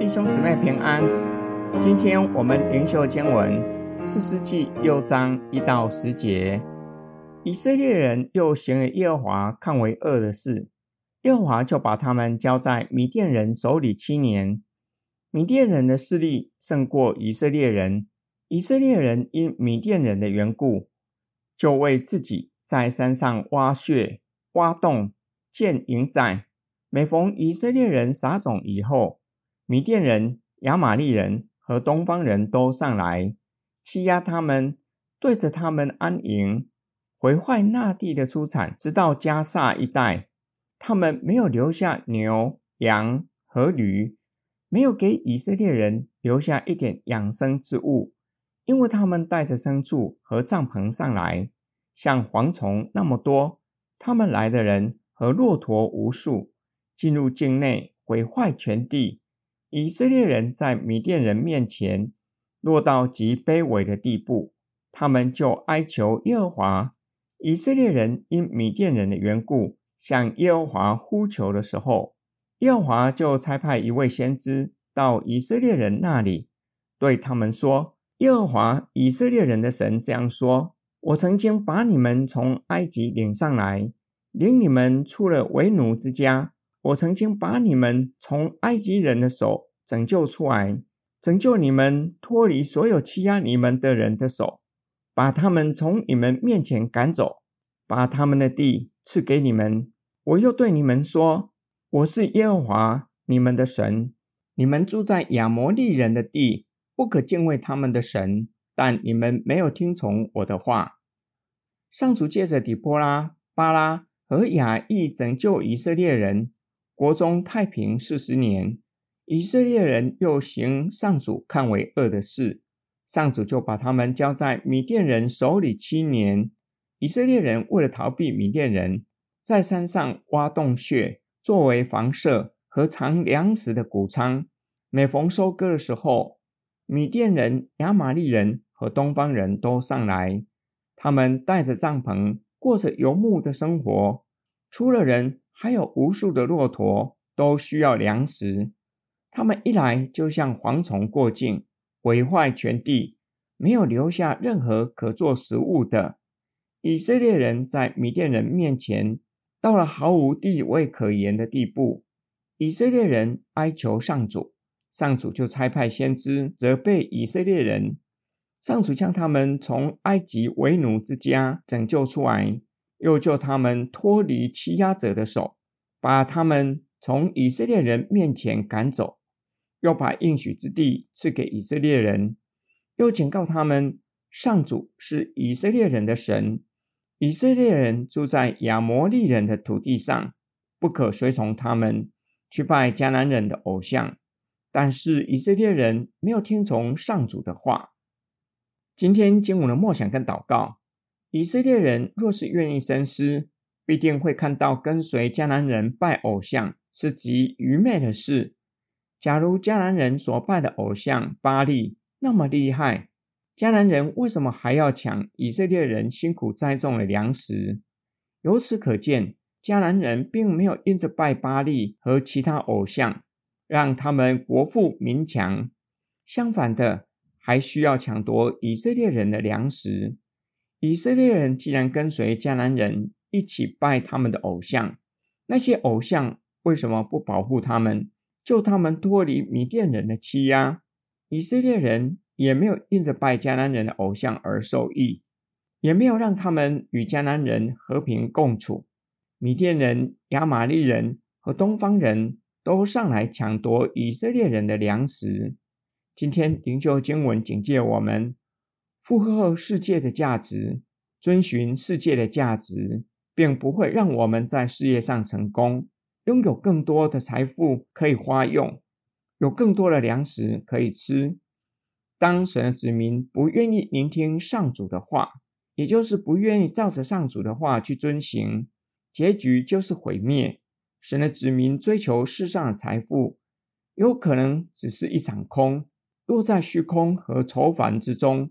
弟兄姊妹平安。今天我们灵修经文四世纪六章一到十节。以色列人又行了耶和华看为恶的事，耶和华就把他们交在米甸人手里七年。米甸人的势力胜过以色列人，以色列人因米甸人的缘故，就为自己在山上挖穴、挖洞、建营寨。每逢以色列人撒种以后，米甸人、亚玛力人和东方人都上来欺压他们，对着他们安营，毁坏那地的出产，直到加萨一带。他们没有留下牛、羊和驴，没有给以色列人留下一点养生之物，因为他们带着牲畜和帐篷上来，像蝗虫那么多。他们来的人和骆驼无数。进入境内，毁坏全地。以色列人在米甸人面前落到极卑微的地步，他们就哀求耶和华。以色列人因米甸人的缘故，向耶和华呼求的时候，耶和华就差派一位先知到以色列人那里，对他们说：“耶和华以色列人的神这样说：我曾经把你们从埃及领上来，领你们出了为奴之家。”我曾经把你们从埃及人的手拯救出来，拯救你们脱离所有欺压你们的人的手，把他们从你们面前赶走，把他们的地赐给你们。我又对你们说：我是耶和华你们的神。你们住在亚摩利人的地，不可敬畏他们的神。但你们没有听从我的话。上主借着底波拉、巴拉和亚亿拯救以色列人。国中太平四十年，以色列人又行上主看为恶的事，上主就把他们交在米甸人手里七年。以色列人为了逃避米甸人，在山上挖洞穴，作为房舍和藏粮食的谷仓。每逢收割的时候，米甸人、亚玛力人和东方人都上来，他们带着帐篷，过着游牧的生活。除了人，还有无数的骆驼都需要粮食，他们一来就像蝗虫过境，毁坏全地，没有留下任何可做食物的。以色列人在米甸人面前到了毫无地位可言的地步。以色列人哀求上主，上主就差派先知责备以色列人。上主将他们从埃及为奴之家拯救出来。又救他们脱离欺压者的手，把他们从以色列人面前赶走，又把应许之地赐给以色列人，又警告他们：上主是以色列人的神，以色列人住在亚摩利人的土地上，不可随从他们去拜迦南人的偶像。但是以色列人没有听从上主的话。今天经文的默想跟祷告。以色列人若是愿意深思，必定会看到跟随迦南人拜偶像是极愚昧的事。假如迦南人所拜的偶像巴力那么厉害，迦南人为什么还要抢以色列人辛苦栽种的粮食？由此可见，迦南人并没有因着拜巴力和其他偶像，让他们国富民强。相反的，还需要抢夺以色列人的粮食。以色列人既然跟随迦南人一起拜他们的偶像，那些偶像为什么不保护他们，救他们脱离米甸人的欺压？以色列人也没有因着拜迦南人的偶像而受益，也没有让他们与迦南人和平共处。米甸人、亚玛力人和东方人都上来抢夺以色列人的粮食。今天灵修经文警戒我们。附和世界的价值，遵循世界的价值，并不会让我们在事业上成功，拥有更多的财富可以花用，有更多的粮食可以吃。当神的子民不愿意聆听上主的话，也就是不愿意照着上主的话去遵行，结局就是毁灭。神的子民追求世上的财富，有可能只是一场空，落在虚空和愁烦之中。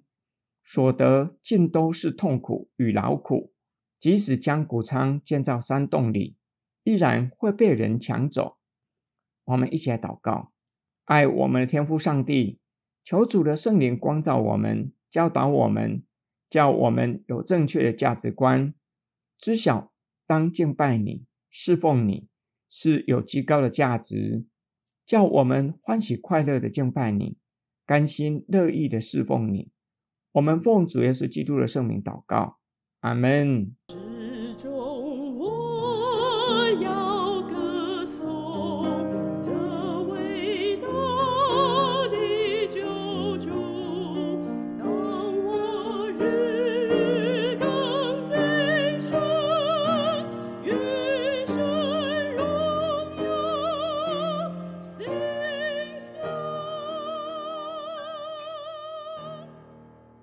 所得尽都是痛苦与劳苦，即使将谷仓建造山洞里，依然会被人抢走。我们一起来祷告：爱我们的天父上帝，求主的圣灵光照我们，教导我们，叫我们有正确的价值观，知晓当敬拜你、侍奉你是有极高的价值，叫我们欢喜快乐的敬拜你，甘心乐意的侍奉你。我们奉主耶稣基督的圣名祷告，阿门。